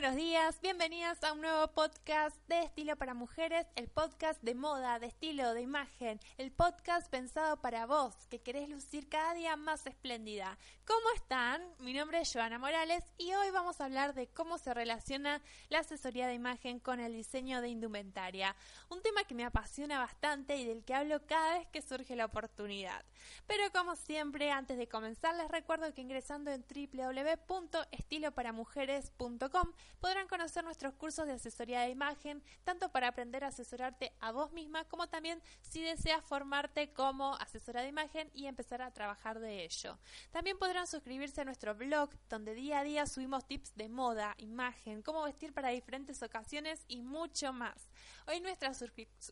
buenos días, bienvenidas a un nuevo podcast de estilo para mujeres, el podcast de moda, de estilo, de imagen, el podcast pensado para vos, que querés lucir cada día más espléndida. ¿Cómo están? Mi nombre es Joana Morales y hoy vamos a hablar de cómo se relaciona la asesoría de imagen con el diseño de indumentaria, un tema que me apasiona bastante y del que hablo cada vez que surge la oportunidad. Pero como siempre, antes de comenzar les recuerdo que ingresando en www.estiloparamujeres.com podrán conocer nuestros cursos de asesoría de imagen, tanto para aprender a asesorarte a vos misma, como también si deseas formarte como asesora de imagen y empezar a trabajar de ello. También podrán suscribirse a nuestro blog, donde día a día subimos tips de moda, imagen, cómo vestir para diferentes ocasiones y mucho más. Hoy nuestras,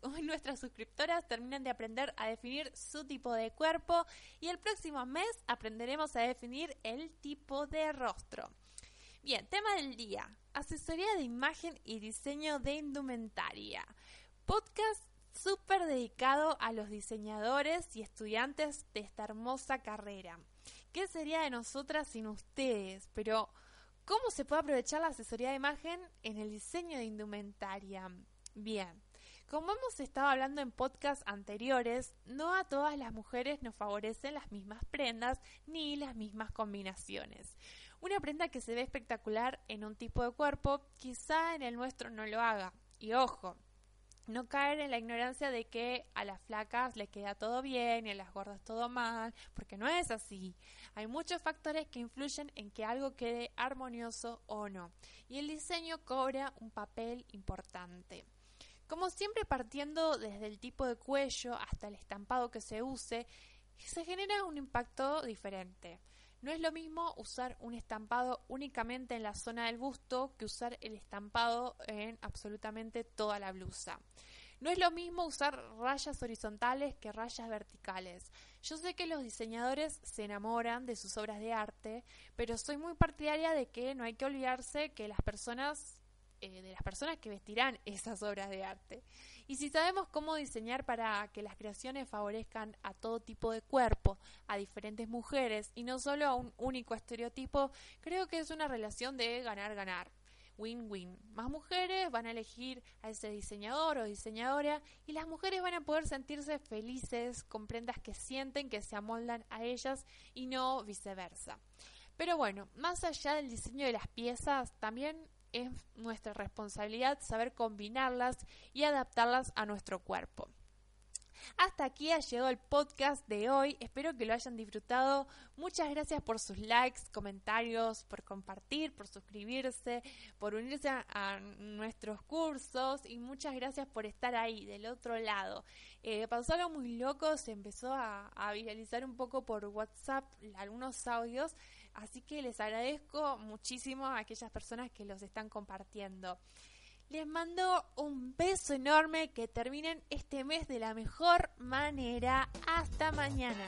hoy nuestras suscriptoras terminan de aprender a definir su tipo de cuerpo y el próximo mes aprenderemos a definir el tipo de rostro. Bien, tema del día. Asesoría de imagen y diseño de indumentaria. Podcast súper dedicado a los diseñadores y estudiantes de esta hermosa carrera. ¿Qué sería de nosotras sin ustedes? Pero, ¿cómo se puede aprovechar la asesoría de imagen en el diseño de indumentaria? Bien, como hemos estado hablando en podcasts anteriores, no a todas las mujeres nos favorecen las mismas prendas ni las mismas combinaciones. Una prenda que se ve espectacular en un tipo de cuerpo, quizá en el nuestro no lo haga. Y ojo, no caer en la ignorancia de que a las flacas les queda todo bien y a las gordas todo mal, porque no es así. Hay muchos factores que influyen en que algo quede armonioso o no. Y el diseño cobra un papel importante. Como siempre partiendo desde el tipo de cuello hasta el estampado que se use, se genera un impacto diferente. No es lo mismo usar un estampado únicamente en la zona del busto que usar el estampado en absolutamente toda la blusa. No es lo mismo usar rayas horizontales que rayas verticales. Yo sé que los diseñadores se enamoran de sus obras de arte, pero soy muy partidaria de que no hay que olvidarse que las personas eh, de las personas que vestirán esas obras de arte. Y si sabemos cómo diseñar para que las creaciones favorezcan a todo tipo de cuerpo, a diferentes mujeres y no solo a un único estereotipo, creo que es una relación de ganar-ganar. Win-win. Más mujeres van a elegir a ese diseñador o diseñadora y las mujeres van a poder sentirse felices con prendas que sienten que se amoldan a ellas y no viceversa. Pero bueno, más allá del diseño de las piezas, también es nuestra responsabilidad saber combinarlas y adaptarlas a nuestro cuerpo. Hasta aquí ha llegado el podcast de hoy. Espero que lo hayan disfrutado. Muchas gracias por sus likes, comentarios, por compartir, por suscribirse, por unirse a, nuestros cursos y muchas gracias por estar ahí del otro lado. Eh, pasó algo muy loco, se empezó a, a viralizar un poco por WhatsApp algunos audios Así que les agradezco muchísimo a aquellas personas que los están compartiendo. Les mando un beso enorme, que terminen este mes de la mejor manera. Hasta mañana.